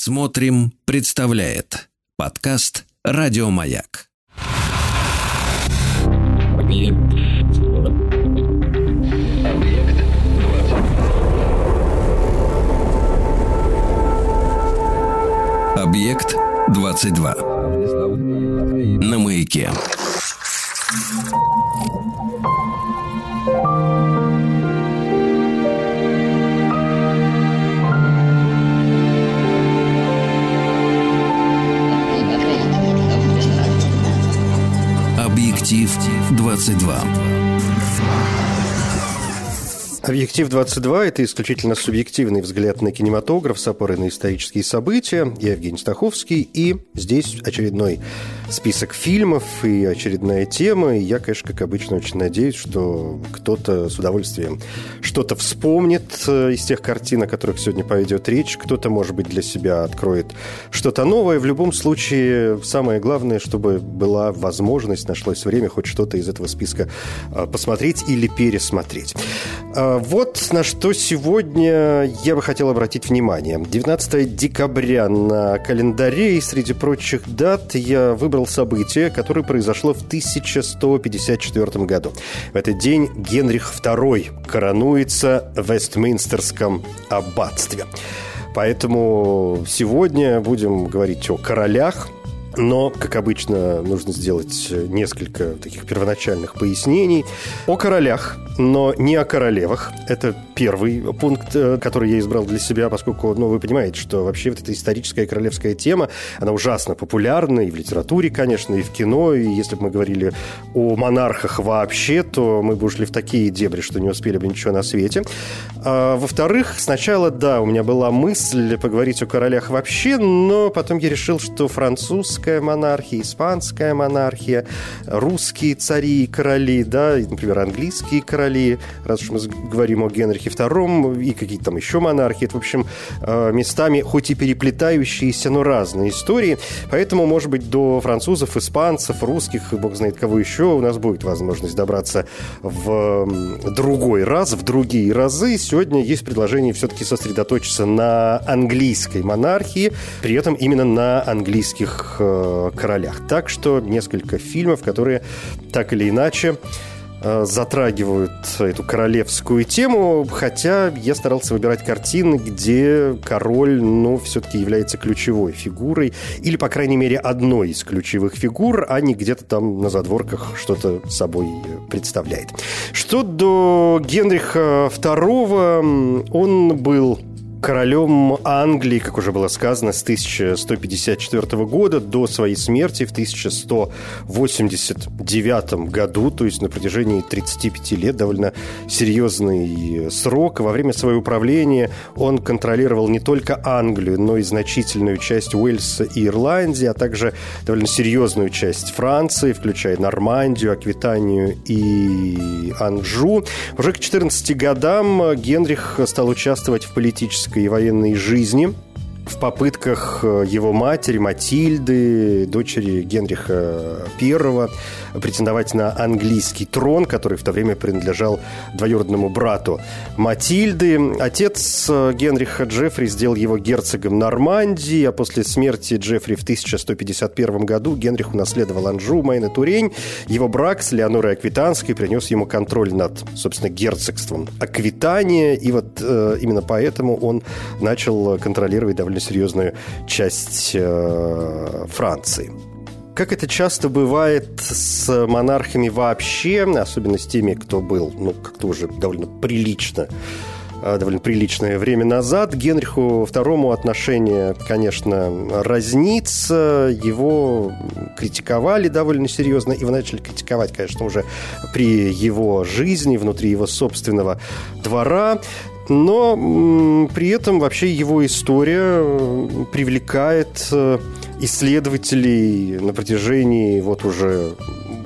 Смотрим, представляет подкаст Радиомаяк. Объект 22. На маяке. Объектив 22. Объектив 22 – это исключительно субъективный взгляд на кинематограф с опорой на исторические события. Я Евгений Стаховский, и здесь очередной список фильмов и очередная тема. И я, конечно, как обычно, очень надеюсь, что кто-то с удовольствием что-то вспомнит э, из тех картин, о которых сегодня пойдет речь. Кто-то, может быть, для себя откроет что-то новое. В любом случае, самое главное, чтобы была возможность, нашлось время хоть что-то из этого списка э, посмотреть или пересмотреть. Э, вот на что сегодня я бы хотел обратить внимание. 19 декабря на календаре и среди прочих дат я выбрал событие, которое произошло в 1154 году. В этот день Генрих II коронуется в Вестминстерском аббатстве. Поэтому сегодня будем говорить о королях, но, как обычно, нужно сделать несколько таких первоначальных пояснений о королях, но не о королевах. Это первый пункт, э, который я избрал для себя, поскольку, ну, вы понимаете, что вообще вот эта историческая королевская тема, она ужасно популярна и в литературе, конечно, и в кино, и если бы мы говорили о монархах вообще, то мы бы ушли в такие дебри, что не успели бы ничего на свете. А, во-вторых, сначала, да, у меня была мысль поговорить о королях вообще, но потом я решил, что французская монархия, испанская монархия, русские цари и короли, да, например, английские короли, раз уж мы говорим о Генрихе II и какие-то там еще монархии. Это, в общем, э, местами хоть и переплетающиеся, но разные истории. Поэтому, может быть, до французов, испанцев, русских и бог знает кого еще у нас будет возможность добраться в другой раз, в другие разы. Сегодня есть предложение все-таки сосредоточиться на английской монархии, при этом именно на английских э, королях. Так что несколько фильмов, которые так или иначе затрагивают эту королевскую тему, хотя я старался выбирать картины, где король, ну, все-таки является ключевой фигурой, или, по крайней мере, одной из ключевых фигур, а не где-то там на задворках что-то собой представляет. Что до Генриха II, он был королем Англии, как уже было сказано, с 1154 года до своей смерти в 1189 году, то есть на протяжении 35 лет, довольно серьезный срок. Во время своего управления он контролировал не только Англию, но и значительную часть Уэльса и Ирландии, а также довольно серьезную часть Франции, включая Нормандию, Аквитанию и Анжу. Уже к 14 годам Генрих стал участвовать в политической политической и военной жизни в попытках э, его матери Матильды, дочери Генриха I, претендовать на английский трон, который в то время принадлежал двоюродному брату Матильды. Отец э, Генриха Джеффри сделал его герцогом Нормандии, а после смерти Джеффри в 1151 году Генрих унаследовал Анжу, Майн и Турень. Его брак с Леонорой Аквитанской принес ему контроль над, собственно, герцогством Аквитания, и вот э, именно поэтому он начал контролировать довольно серьезную часть э, Франции. Как это часто бывает с монархами вообще, особенно с теми, кто был, ну, как-то уже довольно прилично э, довольно приличное время назад. Генриху II отношение, конечно, разнится. Его критиковали довольно серьезно. Вы начали критиковать, конечно, уже при его жизни, внутри его собственного двора. Но при этом вообще его история привлекает э, исследователей на протяжении вот уже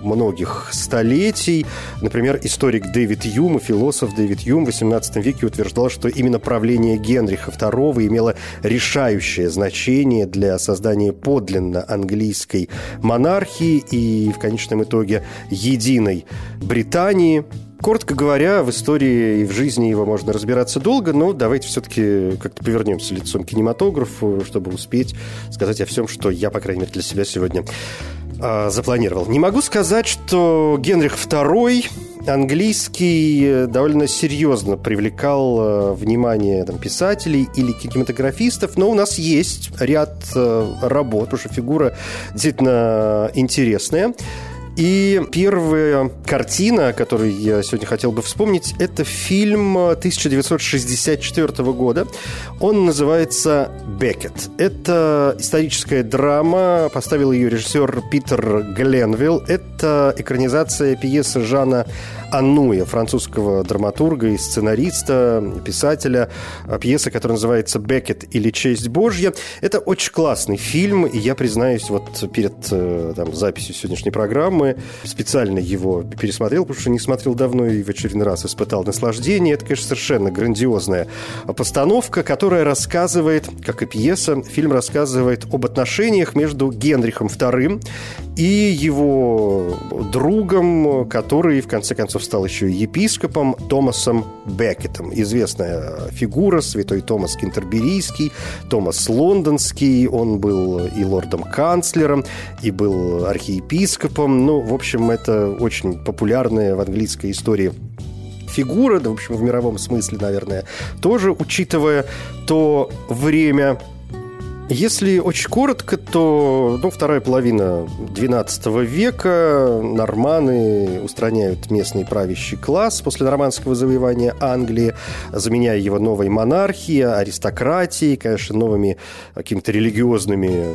многих столетий. Например, историк Дэвид Юм и философ Дэвид Юм в XVIII веке утверждал, что именно правление Генриха II имело решающее значение для создания подлинно английской монархии и в конечном итоге единой Британии – Коротко говоря, в истории и в жизни его можно разбираться долго, но давайте все-таки как-то повернемся лицом к кинематографу, чтобы успеть сказать о всем, что я, по крайней мере, для себя сегодня э, запланировал. Не могу сказать, что Генрих II английский довольно серьезно привлекал э, внимание там, писателей или кинематографистов, но у нас есть ряд э, работ, потому что фигура действительно интересная. И первая картина, которую я сегодня хотел бы вспомнить, это фильм 1964 года. Он называется «Бекет». Это историческая драма, поставил ее режиссер Питер Гленвилл. Это экранизация пьесы Жана Ануя, французского драматурга и сценариста, писателя, пьеса, которая называется «Бекет» или «Честь Божья». Это очень классный фильм, и я признаюсь, вот перед э, там, записью сегодняшней программы специально его пересмотрел, потому что не смотрел давно и в очередной раз испытал наслаждение. Это, конечно, совершенно грандиозная постановка, которая рассказывает, как и пьеса, фильм рассказывает об отношениях между Генрихом II и его другом, который, в конце концов, стал еще епископом Томасом Беккетом. Известная фигура, святой Томас Кентерберийский, Томас Лондонский. Он был и лордом-канцлером, и был архиепископом. Ну, в общем, это очень популярная в английской истории фигура, да, в общем, в мировом смысле, наверное, тоже, учитывая то время, если очень коротко, то ну, вторая половина XII века норманы устраняют местный правящий класс после нормандского завоевания Англии, заменяя его новой монархией, аристократией, конечно, новыми какими-то религиозными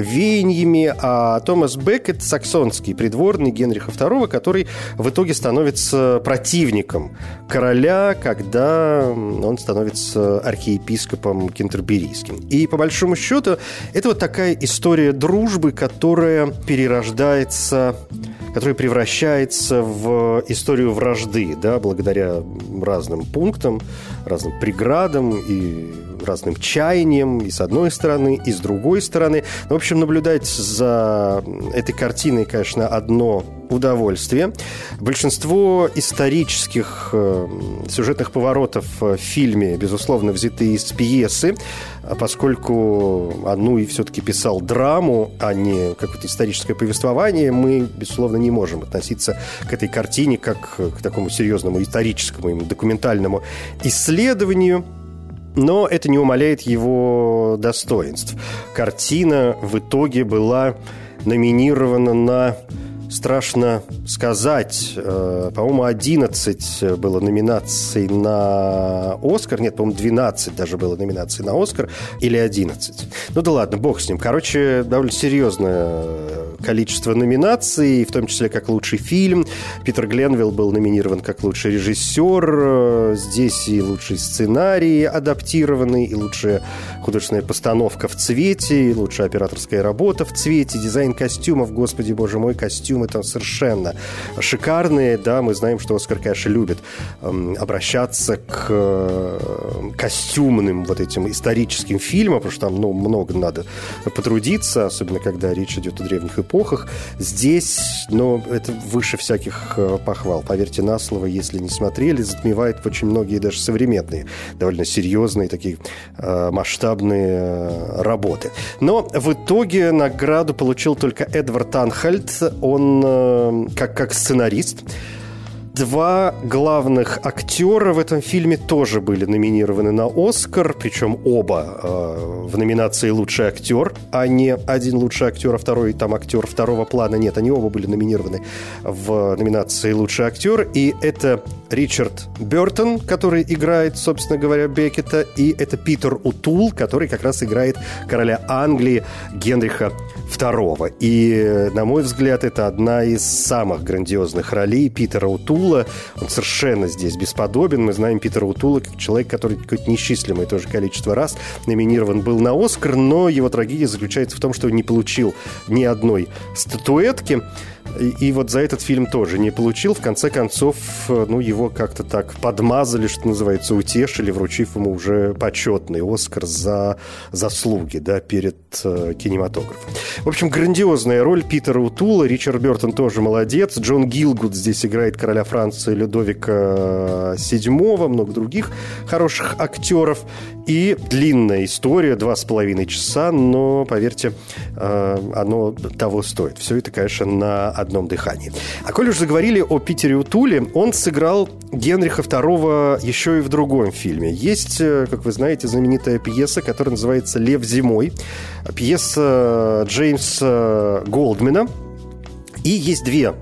веяниями. А Томас Беккет, саксонский придворный Генриха II, который в итоге становится противником короля, когда он становится архиепископом кентерберийским. И по большому счету, это вот такая история дружбы, которая перерождается которая превращается в историю вражды, да, благодаря разным пунктам, разным преградам и разным чаяниям и с одной стороны, и с другой стороны. В общем, наблюдать за этой картиной, конечно, одно удовольствие. Большинство исторических э, сюжетных поворотов в фильме, безусловно, взяты из пьесы, поскольку одну и все-таки писал драму, а не какое-то историческое повествование, мы, безусловно, не можем относиться к этой картине как к такому серьезному историческому, документальному исследованию но это не умаляет его достоинств. Картина в итоге была номинирована на страшно сказать. Э, по-моему, 11 было номинаций на Оскар. Нет, по-моему, 12 даже было номинаций на Оскар. Или 11. Ну да ладно, бог с ним. Короче, довольно серьезное количество номинаций, в том числе как лучший фильм. Питер Гленвилл был номинирован как лучший режиссер. Здесь и лучший сценарий адаптированный, и лучшая художественная постановка в цвете, и лучшая операторская работа в цвете, дизайн костюмов. Господи, боже мой, костюм костюмы там совершенно шикарные, да, мы знаем, что Оскар, конечно, любит э, обращаться к э, костюмным вот этим историческим фильмам, потому что там, ну, много надо потрудиться, особенно когда речь идет о древних эпохах. Здесь, ну, это выше всяких э, похвал. Поверьте на слово, если не смотрели, затмевает очень многие даже современные, довольно серьезные такие э, масштабные э, работы. Но в итоге награду получил только Эдвард Анхальд. Он Э, как, как сценарист. Два главных актера в этом фильме тоже были номинированы на Оскар, причем оба э, в номинации «Лучший актер», а не один лучший актер, а второй там актер второго плана. Нет, они оба были номинированы в номинации «Лучший актер». И это Ричард Бертон, который играет, собственно говоря, Беккета, и это Питер Утул, который как раз играет короля Англии Генриха II. И, на мой взгляд, это одна из самых грандиозных ролей Питера Утула. Он совершенно здесь бесподобен. Мы знаем Питера Утула как человек, который какое-то неисчислимое тоже количество раз номинирован был на Оскар, но его трагедия заключается в том, что он не получил ни одной статуэтки. И, и вот за этот фильм тоже не получил. В конце концов, ну, его как-то так подмазали, что называется, утешили, вручив ему уже почетный Оскар за заслуги, да, перед э, кинематографом. В общем, грандиозная роль Питера Утула. Ричард Бертон тоже молодец. Джон Гилгуд здесь играет короля Франции Людовика VII, много других хороших актеров. И длинная история, два с половиной часа, но, поверьте, э, оно того стоит. Все это, конечно, на одном дыхании. А коль уж заговорили о Питере Утуле, он сыграл Генриха II еще и в другом фильме. Есть, э, как вы знаете, знаменитая пьеса, которая называется «Лев зимой». Пьеса Джеймса Голдмена. И есть две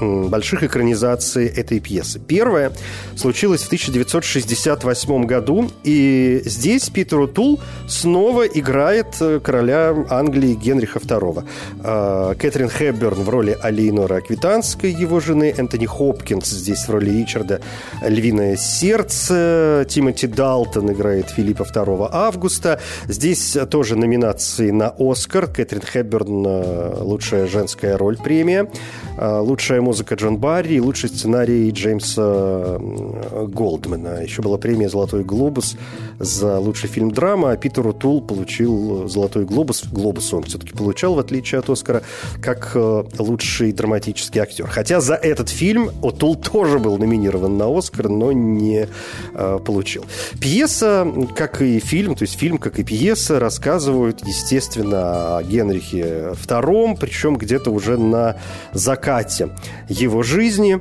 больших экранизаций этой пьесы. Первая случилась в 1968 году, и здесь Питер Утул снова играет э, короля Англии Генриха II. А, Кэтрин Хэбберн в роли Алейнора Аквитанской, его жены, Энтони Хопкинс здесь в роли Ричарда «Львиное сердце», Тимоти Далтон играет Филиппа II Августа. Здесь тоже номинации на «Оскар». Кэтрин Хэбберн э, «Лучшая женская роль» премия. А, «Лучшая музыка Джон Барри и лучший сценарий Джеймса Голдмена. Еще была премия «Золотой глобус» за лучший фильм драма, а Питер Утул получил «Золотой глобус». Глобус он все-таки получал, в отличие от «Оскара», как э, лучший драматический актер. Хотя за этот фильм Утул тоже был номинирован на «Оскар», но не э, получил. Пьеса, как и фильм, то есть фильм, как и пьеса, рассказывают, естественно, о Генрихе II, причем где-то уже на закате его жизни.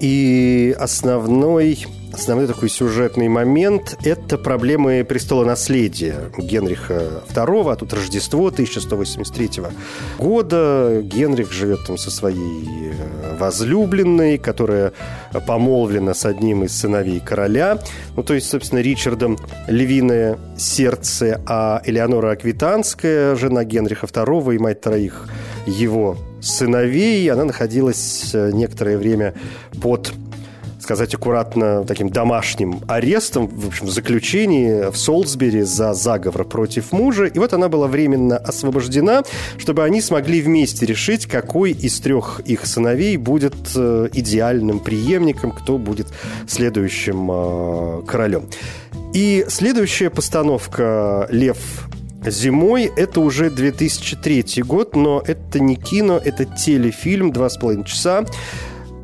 И основной Основной такой сюжетный момент – это проблемы престола наследия Генриха II, а тут Рождество 1183 года. Генрих живет там со своей э, возлюбленной, которая помолвлена с одним из сыновей короля. Ну, то есть, собственно, Ричардом львиное сердце, а Элеонора Аквитанская, жена Генриха II и мать троих его сыновей, она находилась э, некоторое время под сказать аккуратно, таким домашним арестом, в общем, в заключении в Солсбери за заговор против мужа. И вот она была временно освобождена, чтобы они смогли вместе решить, какой из трех их сыновей будет э, идеальным преемником, кто будет следующим э, королем. И следующая постановка «Лев Зимой это уже 2003 год, но это не кино, это телефильм, два с половиной часа.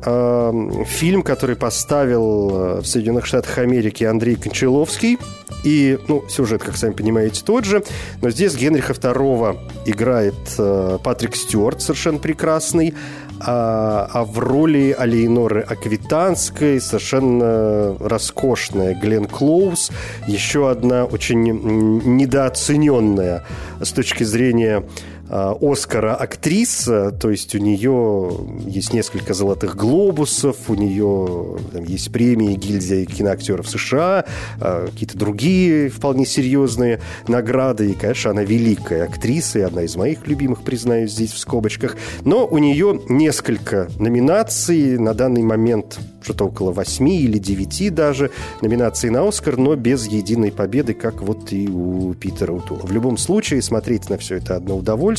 Эм, фильм, который поставил э, в Соединенных Штатах Америки Андрей Кончаловский. И, ну, сюжет, как сами понимаете, тот же. Но здесь Генриха II играет э, Патрик Стюарт, совершенно прекрасный. А, а в роли Алейноры Аквитанской совершенно роскошная Глен Клоус. Еще одна очень недооцененная с точки зрения Оскара актриса, то есть у нее есть несколько золотых глобусов, у нее там, есть премии гильдии киноактеров США, а, какие-то другие вполне серьезные награды, и, конечно, она великая актриса, и одна из моих любимых, признаюсь, здесь в скобочках, но у нее несколько номинаций, на данный момент что-то около восьми или девяти даже номинаций на Оскар, но без единой победы, как вот и у Питера Утула. В любом случае, смотреть на все это одно удовольствие.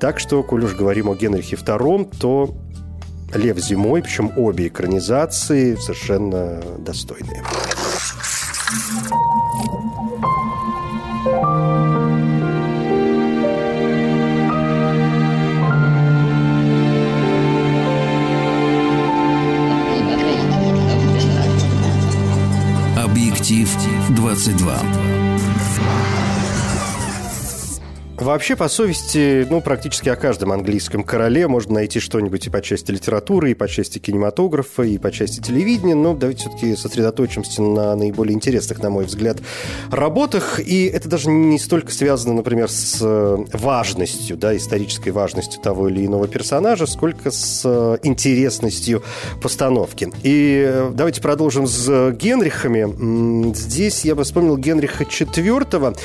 Так что, коль уж говорим о Генрихе II, то «Лев зимой», причем обе экранизации совершенно достойные. Объектив 22. Вообще, по совести, ну, практически о каждом английском короле можно найти что-нибудь и по части литературы, и по части кинематографа, и по части телевидения, но давайте все-таки сосредоточимся на наиболее интересных, на мой взгляд, работах. И это даже не столько связано, например, с э, важностью, да, исторической важностью того или иного персонажа, сколько с э, интересностью постановки. И э, давайте продолжим с Генрихами. Здесь я бы вспомнил Генриха IV,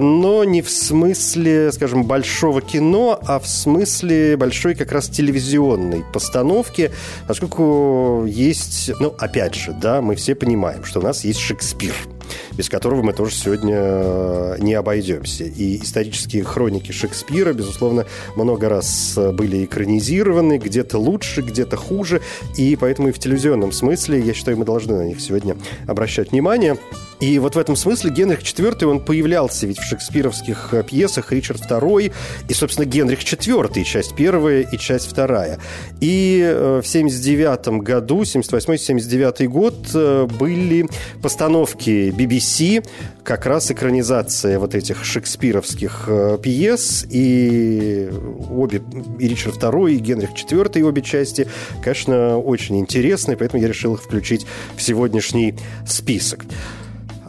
но не в смысле смысле, скажем, большого кино, а в смысле большой как раз телевизионной постановки, поскольку есть, ну, опять же, да, мы все понимаем, что у нас есть Шекспир – без которого мы тоже сегодня э, не обойдемся. И исторические хроники Шекспира, безусловно, много раз были экранизированы, где-то лучше, где-то хуже, и поэтому и в телевизионном смысле, я считаю, мы должны на них сегодня обращать внимание. И вот в этом смысле Генрих IV, он появлялся ведь в шекспировских э, пьесах Ричард II и, собственно, Генрих IV, часть первая и часть вторая. И э, в 79 году, 78-79 год, э, были постановки BBC, как раз экранизация вот этих шекспировских пьес, и обе, и Ричард II, и Генрих IV, и обе части, конечно, очень интересные, поэтому я решил их включить в сегодняшний список.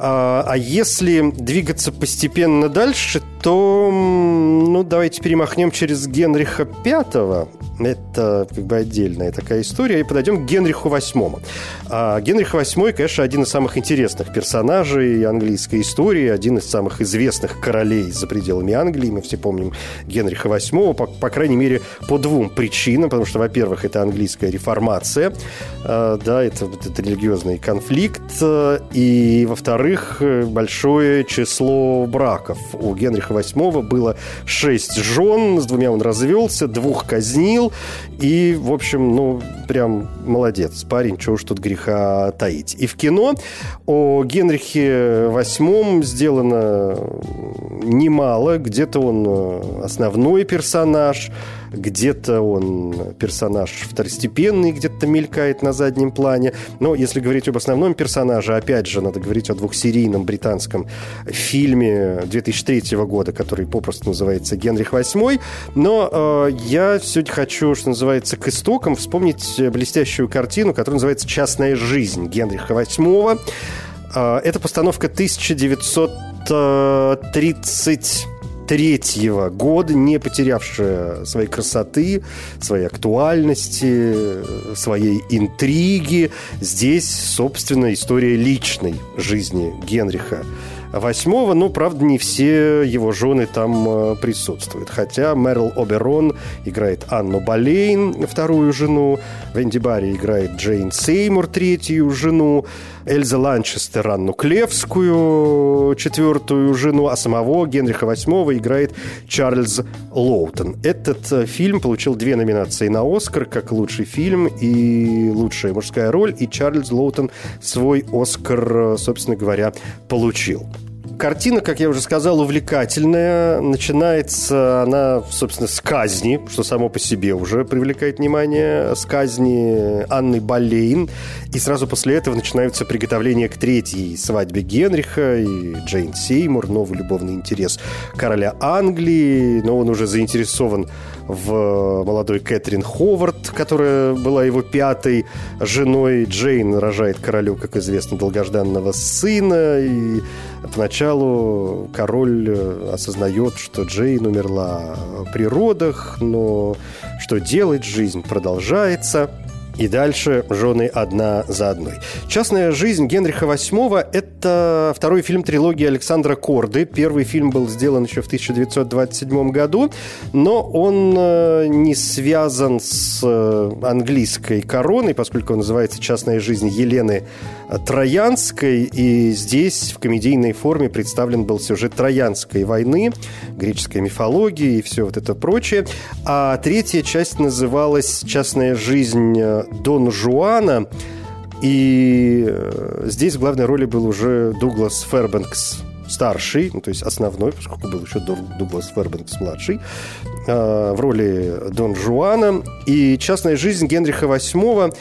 А, а если двигаться постепенно дальше, то, ну, давайте перемахнем через Генриха Пятого. Это как бы отдельная такая история. И подойдем к Генриху VIII. А Генрих VIII, конечно, один из самых интересных персонажей английской истории, один из самых известных королей за пределами Англии. Мы все помним Генриха VIII, по, по крайней мере, по двум причинам. Потому что, во-первых, это английская реформация, а, да, это, это религиозный конфликт. И, во-вторых, большое число браков. У Генриха VIII было шесть жен, с двумя он развелся, двух казнил, и, в общем, ну, прям молодец. Парень, чего уж тут греха таить. И в кино о Генрихе VIII сделано немало. Где-то он э, основной персонаж, где-то он персонаж второстепенный, где-то мелькает на заднем плане. Но если говорить об основном персонаже, опять же, надо говорить о двухсерийном британском фильме 2003 года, который попросту называется «Генрих VIII». Но э, я сегодня хочу, что называется, к истокам вспомнить блестящую картину, которая называется «Частная жизнь» Генриха VIII. Э, это постановка 1930 третьего года, не потерявшая своей красоты, своей актуальности, своей интриги. Здесь, собственно, история личной жизни Генриха восьмого, но, правда, не все его жены там э, присутствуют. Хотя Мэрил Оберон играет Анну Болейн, вторую жену, Венди Барри играет Джейн Сеймур, третью жену, Эльза Ланчестер Анну Клевскую, четвертую жену, а самого Генриха VIII играет Чарльз Лоутон. Этот э, фильм получил две номинации на «Оскар», как лучший фильм и лучшая мужская роль, и Чарльз Лоутон свой «Оскар», э, собственно говоря, получил. Картина, как я уже сказал, увлекательная. Начинается она, собственно, с казни, что само по себе уже привлекает внимание, с казни Анны Болейн. И сразу после этого начинаются приготовления к третьей свадьбе Генриха и Джейн Сеймур, новый любовный интерес короля Англии. Но он уже заинтересован в молодой Кэтрин Ховард, которая была его пятой женой. Джейн рожает королю, как известно, долгожданного сына. И поначалу король э, осознает, что Джейн умерла при родах, но что делать, жизнь продолжается. И дальше жены одна за одной. «Частная жизнь Генриха VIII» – это второй фильм трилогии Александра Корды. Первый фильм был сделан еще в 1927 году, но он э, не связан с э, английской короной, поскольку он называется «Частная жизнь Елены Троянской». И здесь в комедийной форме представлен был сюжет Троянской войны, греческой мифологии и все вот это прочее. А третья часть называлась «Частная жизнь Дон Жуана. И э, здесь в главной роли был уже Дуглас Фербенкс старший, ну, то есть основной, поскольку был еще Дуглас Фербенкс младший, э, в роли Дон Жуана. И частная жизнь Генриха VIII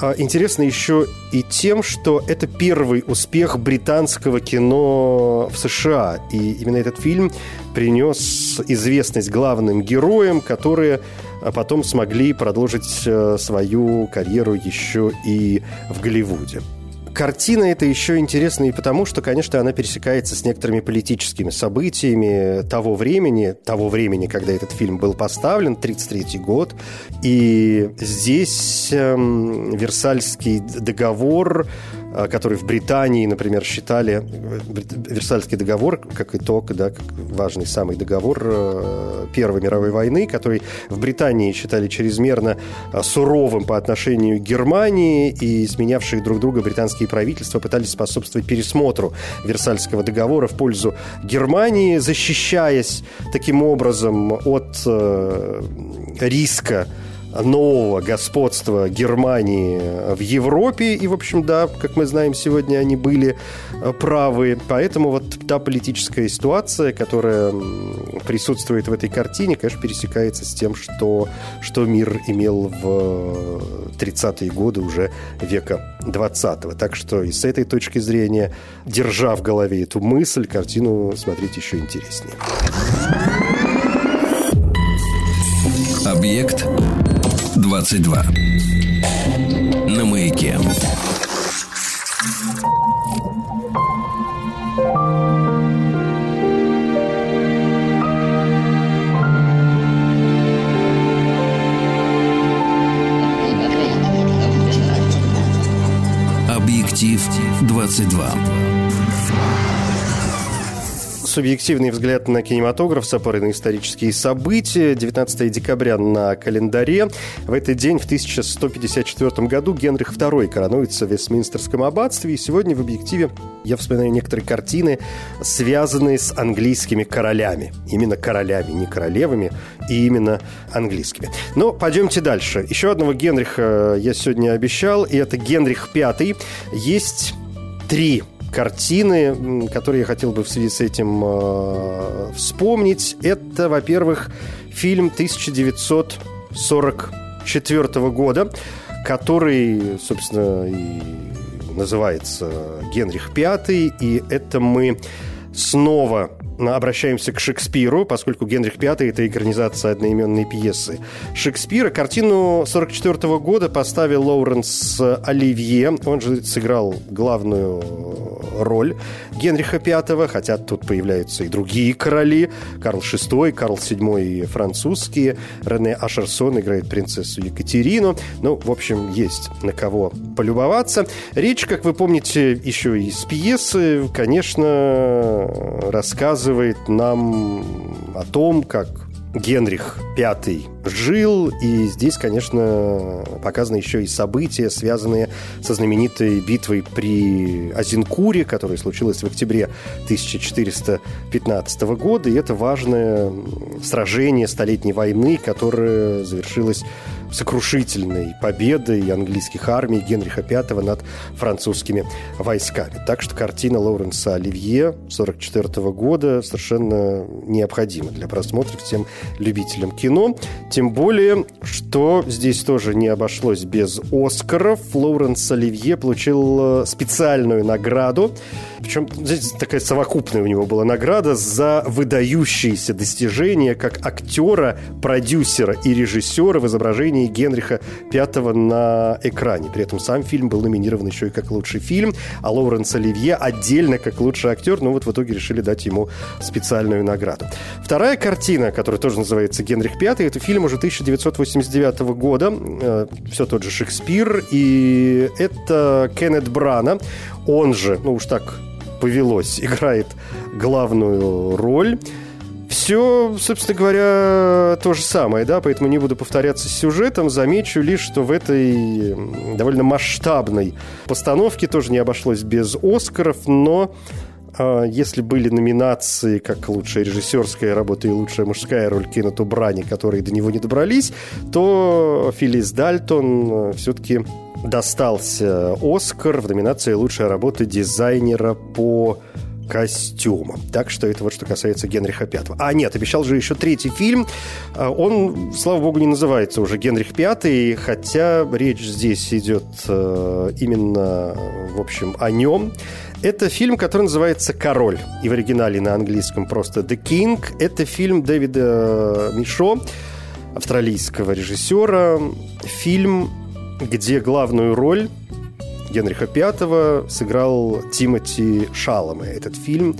э, интересна еще и тем, что это первый успех британского кино в США. И именно этот фильм принес известность главным героям, которые а потом смогли продолжить э, свою карьеру еще и в Голливуде. Картина эта еще интересна и потому, что, конечно, она пересекается с некоторыми политическими событиями того времени, того времени, когда этот фильм был поставлен, 1933 год. И здесь эм, Версальский договор а, который в Британии, например, считали Версальский договор как итог, да, как важный самый договор э, Первой мировой войны, который в Британии считали чрезмерно а, суровым по отношению к Германии, и изменявшие друг друга британские правительства пытались способствовать пересмотру Версальского договора в пользу Германии, защищаясь таким образом от э, риска нового господства Германии в Европе. И, в общем, да, как мы знаем, сегодня они были э, правы. Поэтому вот та политическая ситуация, которая присутствует в этой картине, конечно, пересекается с тем, что, что мир имел в 30-е годы уже века 20-го. Так что и с этой точки зрения, держа в голове эту мысль, картину смотреть еще интереснее. Объект 22. На маяке. Объектив 22 субъективный взгляд на кинематограф с опорой на исторические события. 19 декабря на календаре. В этот день, в 1154 году, Генрих II коронуется в Вестминстерском аббатстве. И сегодня в объективе я вспоминаю некоторые картины, связанные с английскими королями. Именно королями, не королевами, и именно английскими. Но пойдемте дальше. Еще одного Генриха я сегодня обещал, и это Генрих V. Есть три картины, которые я хотел бы в связи с этим э, вспомнить. Это, во-первых, фильм 1944 года, который, собственно, и называется «Генрих V», и это мы снова обращаемся к Шекспиру, поскольку Генрих V – это экранизация одноименной пьесы Шекспира. Картину 1944 года поставил Лоуренс Оливье. Он же сыграл главную роль Генриха V, хотя тут появляются и другие короли. Карл VI, Карл VII французские. Рене Ашерсон играет принцессу Екатерину. Ну, в общем, есть на кого полюбоваться. Речь, как вы помните, еще из пьесы, конечно, рассказывает рассказывает нам о том, как Генрих V жил, и здесь, конечно, показаны еще и события, связанные со знаменитой битвой при Азинкуре, которая случилась в октябре 1415 года, и это важное сражение Столетней войны, которое завершилось сокрушительной победой английских армий Генриха V над французскими войсками. Так что картина Лоуренса Оливье 1944 года совершенно необходима для просмотра всем любителям кино. Тем более, что здесь тоже не обошлось без Оскаров. Лоуренс Оливье получил э, специальную награду причем здесь такая совокупная у него была награда за выдающиеся достижения как актера, продюсера и режиссера в изображении Генриха V на экране. При этом сам фильм был номинирован еще и как лучший фильм, а Лоуренс Оливье отдельно как лучший актер, но вот в итоге решили дать ему специальную награду. Вторая картина, которая тоже называется «Генрих V», это фильм уже 1989 года, э, все тот же Шекспир, и это Кеннет Брана, он же, ну уж так повелось, играет главную роль. Все, собственно говоря, то же самое, да, поэтому не буду повторяться с сюжетом. Замечу лишь, что в этой довольно масштабной постановке тоже не обошлось без Оскаров, но а, если были номинации как лучшая режиссерская работа и лучшая мужская роль Кеннету Брани, которые до него не добрались, то Филлис Дальтон все-таки достался Оскар в номинации «Лучшая работа дизайнера по костюмам. Так что это вот что касается Генриха Пятого. А нет, обещал же еще третий фильм. А, он, слава богу, не называется уже Генрих Пятый, хотя речь здесь идет э, именно, в общем, о нем. Это фильм, который называется «Король». И в оригинале на английском просто «The King». Это фильм Дэвида Мишо, австралийского режиссера. Фильм где главную роль Генриха V сыграл Тимоти Шаломе. Этот фильм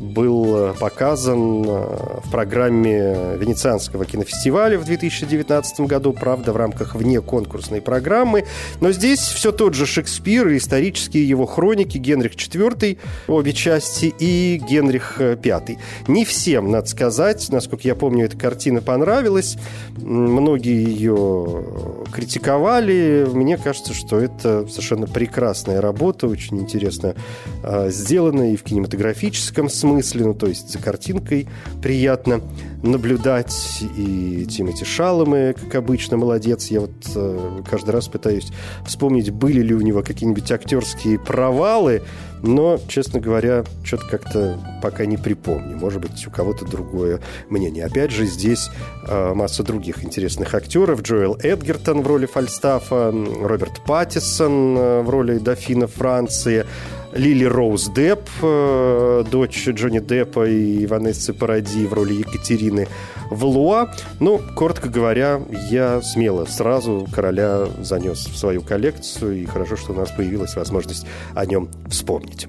был показан в программе Венецианского кинофестиваля в 2019 году, правда, в рамках вне конкурсной программы. Но здесь все тот же Шекспир исторические его хроники Генрих IV, обе части, и Генрих V. Не всем, надо сказать, насколько я помню, эта картина понравилась. Многие ее критиковали. Мне кажется, что это совершенно прекрасная работа, очень интересно э, сделана и в кинематографическом смысле, ну, то есть за картинкой приятно наблюдать. И Тимоти Шаломы, как обычно, молодец. Я вот э, каждый раз пытаюсь вспомнить, были ли у него какие-нибудь актерские провалы, но, честно говоря, что-то как-то пока не припомню. Может быть, у кого-то другое мнение. Опять же, здесь э, масса других интересных актеров. Джоэл Эдгертон в роли Фальстафа, Роберт Паттисон э, в роли дофина Франции, Лили Роуз Депп, э, дочь Джонни Деппа и Ванессы Паради в роли Екатерины Валуа. Ну, коротко говоря, я смело сразу короля занес в свою коллекцию, и хорошо, что у нас появилась возможность о нем вспомнить.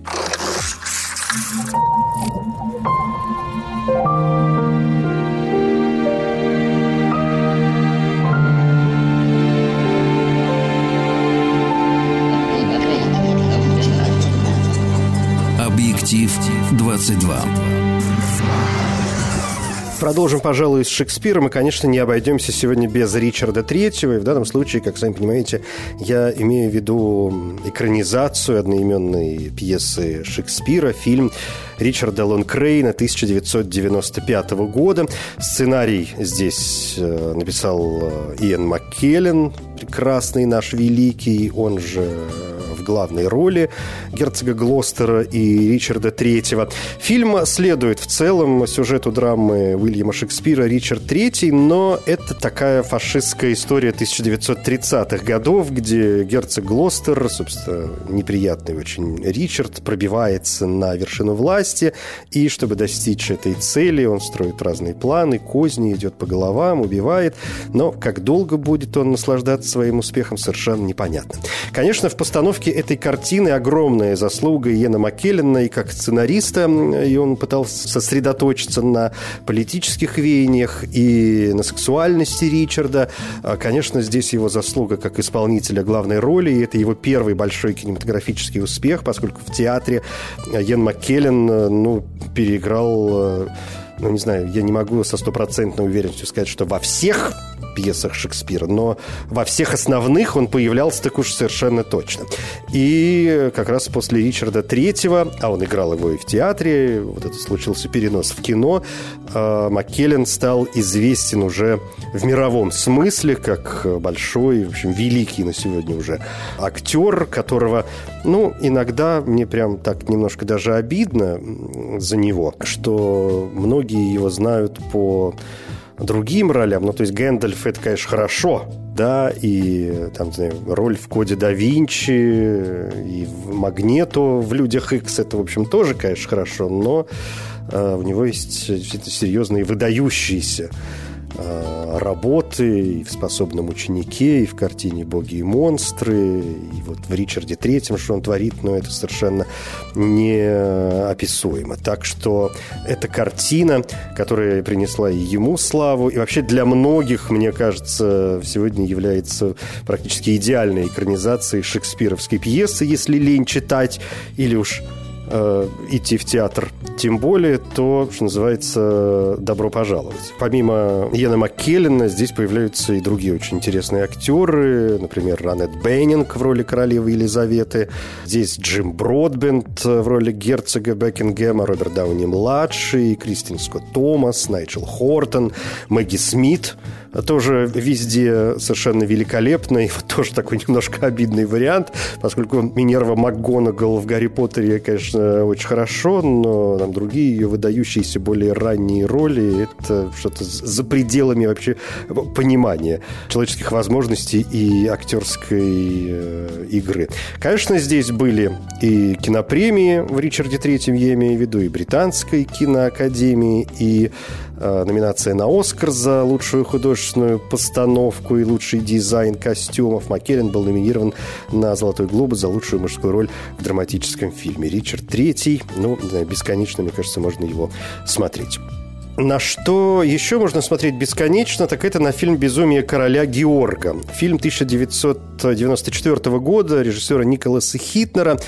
Объектив 22. Продолжим, пожалуй, с Шекспиром. И, конечно, не обойдемся сегодня без Ричарда Третьего. И в данном случае, как сами понимаете, я имею в виду экранизацию одноименной пьесы Шекспира, фильм Ричарда Лонкрейна 1995 года. Сценарий здесь э, написал э, Иэн Маккеллен, прекрасный наш великий, он же в главной роли герцога Глостера и Ричарда III. Фильм следует в целом сюжету драмы Уильяма Шекспира «Ричард III», но это такая фашистская история 1930-х годов, где герцог Глостер, собственно, неприятный очень Ричард, пробивается на вершину власти, и чтобы достичь этой цели, он строит разные планы, козни, идет по головам, убивает, но как долго будет он наслаждаться своим успехом, совершенно непонятно. Конечно, в постановке этой картины огромная заслуга Иена Маккеллена и как сценариста, и он пытался сосредоточиться на политических веяниях и на сексуальности Ричарда. А, конечно, здесь его заслуга как исполнителя главной роли, и это его первый большой кинематографический успех, поскольку в театре Иен Маккеллен ну, переиграл ну, не знаю, я не могу со стопроцентной уверенностью сказать, что во всех пьесах Шекспира, но во всех основных он появлялся так уж совершенно точно. И как раз после Ричарда Третьего, а он играл его и в театре, вот это случился перенос в кино, э, Маккеллен стал известен уже в мировом смысле, как большой, в общем, великий на сегодня уже актер, которого, ну, иногда мне прям так немножко даже обидно за него, что многие его знают по другим ролям. Ну, то есть Гэндальф это, конечно, хорошо, да, и там, не знаю, роль в коде да Винчи и в Магнету в Людях Икс это, в общем, тоже, конечно, хорошо, но э, у него есть серьезные выдающиеся Э, работы и в «Способном ученике», и в картине «Боги и монстры», и вот в «Ричарде Третьем», что он творит, но это совершенно неописуемо. Так что эта картина, которая принесла и ему славу, и вообще для многих, мне кажется, сегодня является практически идеальной экранизацией шекспировской пьесы, если лень читать, или уж э, идти в театр, тем более, то, что называется, добро пожаловать. Помимо Йена Маккеллена, здесь появляются и другие очень интересные актеры, например, Ранет Беннинг в роли королевы Елизаветы, здесь Джим Бродбент в роли герцога Бекингема, Роберт Дауни-младший, Кристин Скотт Томас, Найджел Хортон, Мэгги Смит – тоже везде совершенно великолепно. И вот тоже такой немножко обидный вариант, поскольку Минерва МакГонагал в «Гарри Поттере», конечно, очень хорошо, но там другие ее выдающиеся более ранние роли – это что-то за пределами вообще понимания человеческих возможностей и актерской э, игры. Конечно, здесь были и кинопремии в Ричарде Третьем, я имею в виду, и Британской киноакадемии, и номинация на «Оскар» за лучшую художественную постановку и лучший дизайн костюмов. Маккеллен был номинирован на «Золотой глобус» за лучшую мужскую роль в драматическом фильме. Ричард Третий, ну, бесконечно, мне кажется, можно его смотреть. На что еще можно смотреть бесконечно, так это на фильм «Безумие короля Георга». Фильм 1994 года режиссера Николаса Хитнера.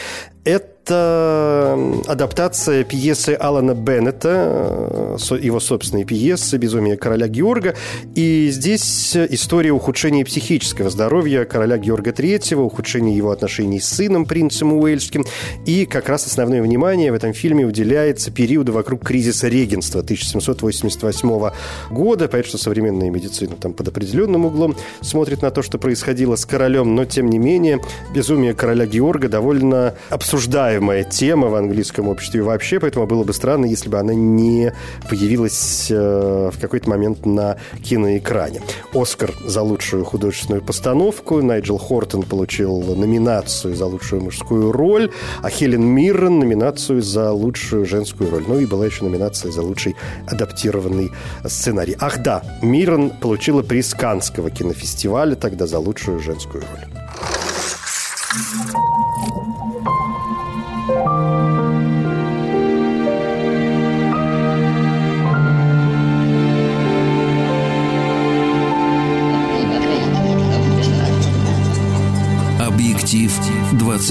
Это это адаптация пьесы Алана Беннета, э, его собственной пьесы «Безумие короля Георга». И здесь история ухудшения психического здоровья короля Георга III, ухудшения его отношений с сыном, принцем Уэльским. И как раз основное внимание в этом фильме уделяется периоду вокруг кризиса регенства 1788 года. Понятно, что современная медицина там под определенным углом смотрит на то, что происходило с королем, но тем не менее «Безумие короля Георга» довольно обсуждает обсуждаемая тема в английском обществе вообще, поэтому было бы странно, если бы она не появилась э, в какой-то момент на киноэкране. Оскар за лучшую художественную постановку, Найджел Хортон получил номинацию за лучшую мужскую роль, а Хелен Миррен номинацию за лучшую женскую роль. Ну и была еще номинация за лучший адаптированный сценарий. Ах да, Миррен получила приз Канского кинофестиваля тогда за лучшую женскую роль.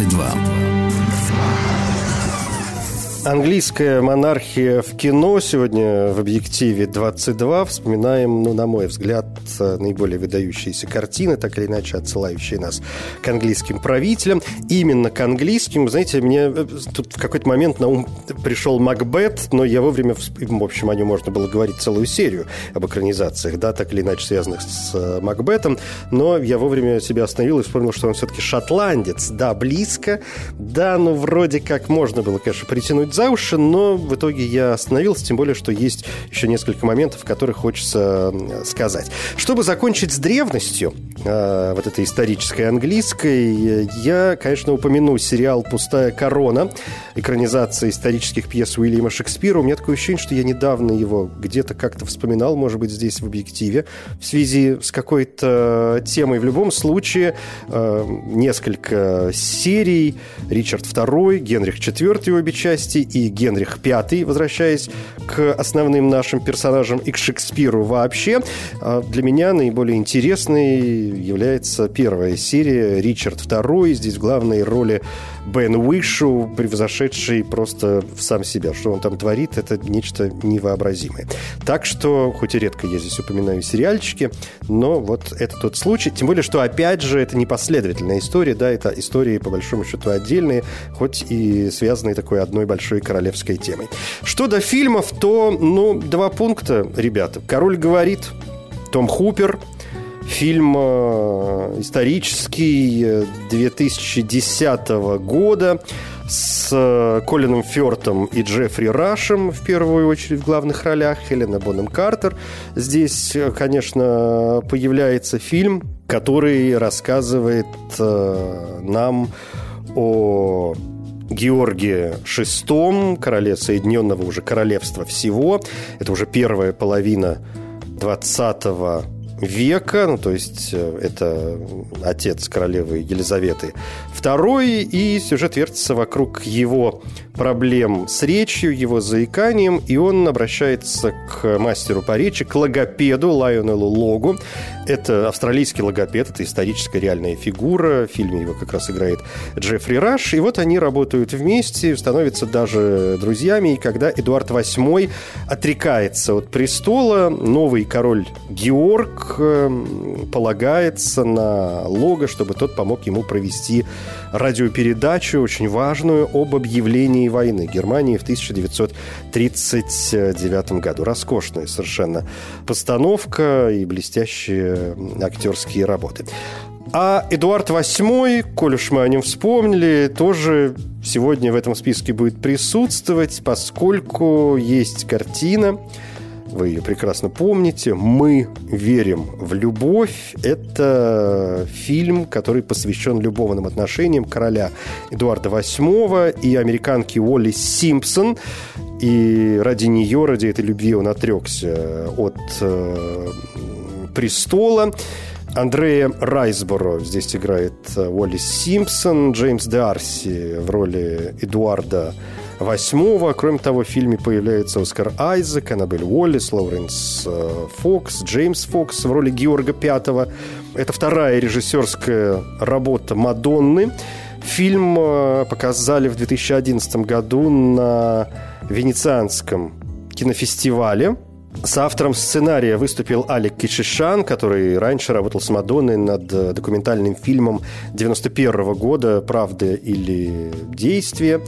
22. Английская монархия в кино сегодня в объективе 22. Вспоминаем, ну, на мой взгляд, наиболее выдающиеся картины, так или иначе отсылающие нас к английским правителям. Именно к английским. Знаете, мне э, тут в какой-то момент на ум пришел Макбет, но я вовремя, в общем, о нем можно было говорить целую серию об экранизациях, да, так или иначе связанных с э, Макбетом, но я вовремя себя остановил и вспомнил, что он все-таки шотландец. Да, близко, да, ну, вроде как можно было, конечно, притянуть за уши, но в итоге я остановился, тем более, что есть еще несколько моментов, которые хочется сказать. Чтобы закончить с древностью, э, вот этой исторической английской, я, конечно, упомяну сериал «Пустая корона», экранизация исторических пьес Уильяма Шекспира. У меня такое ощущение, что я недавно его где-то как-то вспоминал, может быть, здесь в объективе, в связи с какой-то темой. В любом случае, э, несколько серий, Ричард II, Генрих IV обе части, и Генрих V, возвращаясь к основным нашим персонажам и к Шекспиру вообще, а, для меня наиболее интересной является первая серия «Ричард II». Здесь в главной роли Бен Уишу, превзошедший просто в сам себя. Что он там творит, это нечто невообразимое. Так что, хоть и редко я здесь упоминаю сериальчики, но вот это тот случай. Тем более, что, опять же, это не последовательная история, да, это истории, по большому счету, отдельные, хоть и связанные такой одной большой королевской темой. Что до фильмов, то, ну, два пункта, ребята. «Король говорит», Том Хупер – Фильм э, исторический 2010 э, года с э, Колином Фёртом и Джеффри Рашем в первую очередь в главных ролях, Хелена Бонем Картер. Здесь, конечно, появляется фильм, который рассказывает нам о Георгии VI, короле Соединенного уже королевства всего. Это уже первая половина 20 века, ну, то есть э, это отец королевы Елизаветы II, и сюжет вертится вокруг его проблем с речью, его заиканием, и он обращается к мастеру по речи, к логопеду Лайонелу Логу. Это австралийский логопед, это историческая реальная фигура. В фильме его как раз играет Джеффри Раш. И вот они работают вместе, становятся даже друзьями. И когда Эдуард VIII отрекается от престола, новый король Георг эм, полагается на Лога, чтобы тот помог ему провести радиопередачу, очень важную, об объявлении войны Германии в 1939 году. Роскошная совершенно постановка и блестящие актерские работы. А Эдуард VIII, коль уж мы о нем вспомнили, тоже сегодня в этом списке будет присутствовать, поскольку есть картина, вы ее прекрасно помните. «Мы верим в любовь» — это фильм, который посвящен любовным отношениям короля Эдуарда VIII и американки Уолли Симпсон. И ради нее, ради этой любви он отрекся от э, престола. Андрея Райсборо здесь играет э, Уолли Симпсон, Джеймс Дарси в роли Эдуарда восьмого. Кроме того, в фильме появляется Оскар Айзек, Аннабель Уоллес, Лоуренс э, Фокс, Джеймс Фокс в роли Георга Пятого. Это вторая режиссерская работа Мадонны. Фильм э, показали в 2011 году на Венецианском кинофестивале. С автором сценария выступил Алек Кишишан, который раньше работал с Мадонной над э, документальным фильмом 91 года «Правда или действие»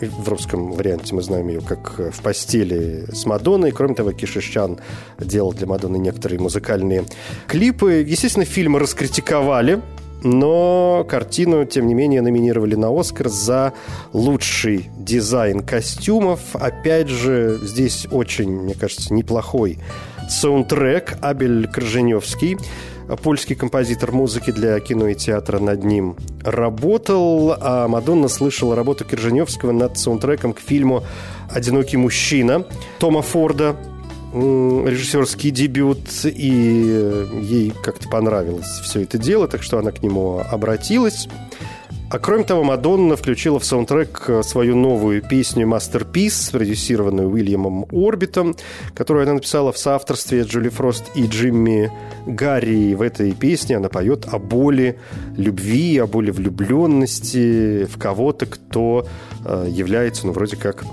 в русском варианте мы знаем ее как «В постели с Мадонной». Кроме того, Кишишчан делал для Мадонны некоторые музыкальные клипы. Естественно, фильм раскритиковали, но картину, тем не менее, номинировали на «Оскар» за лучший дизайн костюмов. Опять же, здесь очень, мне кажется, неплохой саундтрек Абель Крыженевский – польский композитор музыки для кино и театра над ним работал, а Мадонна слышала работу Кирженевского над саундтреком к фильму «Одинокий мужчина» Тома Форда, режиссерский дебют, и ей как-то понравилось все это дело, так что она к нему обратилась. А кроме того, Мадонна включила в саундтрек э, свою новую песню «Masterpiece», продюсированную Уильямом Орбитом, которую она написала в соавторстве Джули Фрост и Джимми Гарри. В этой песне она поет о боли любви, о боли влюбленности в кого-то, кто э, является, ну, вроде как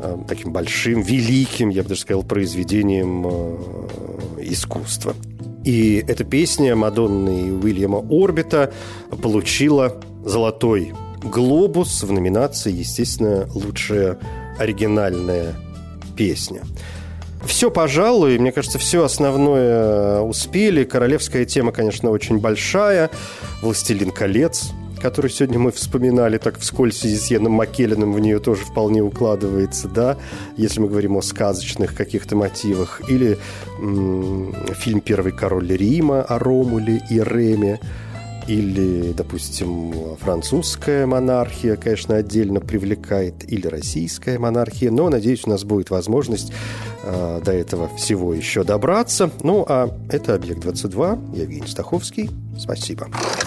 э, таким большим, великим, я бы даже сказал, произведением искусства. И эта песня Мадонны и Уильяма Орбита получила золотой глобус в номинации, естественно, лучшая оригинальная песня. Все, пожалуй, мне кажется, все основное успели. Королевская тема, конечно, очень большая. «Властелин колец», который сегодня мы вспоминали так вскользь связи с Йеном Маккелленом, в нее тоже вполне укладывается, да, если мы говорим о сказочных каких-то мотивах. Или м- фильм «Первый король Рима» о Ромуле и Реме или, допустим, французская монархия, конечно, отдельно привлекает, или российская монархия, но, надеюсь, у нас будет возможность э, до этого всего еще добраться. Ну, а это «Объект-22», я Евгений Стаховский. Спасибо. Объектив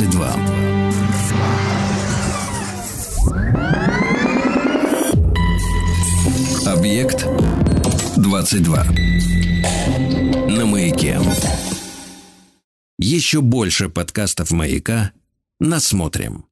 22. Объект 22. На маяке. Еще больше подкастов маяка. Насмотрим.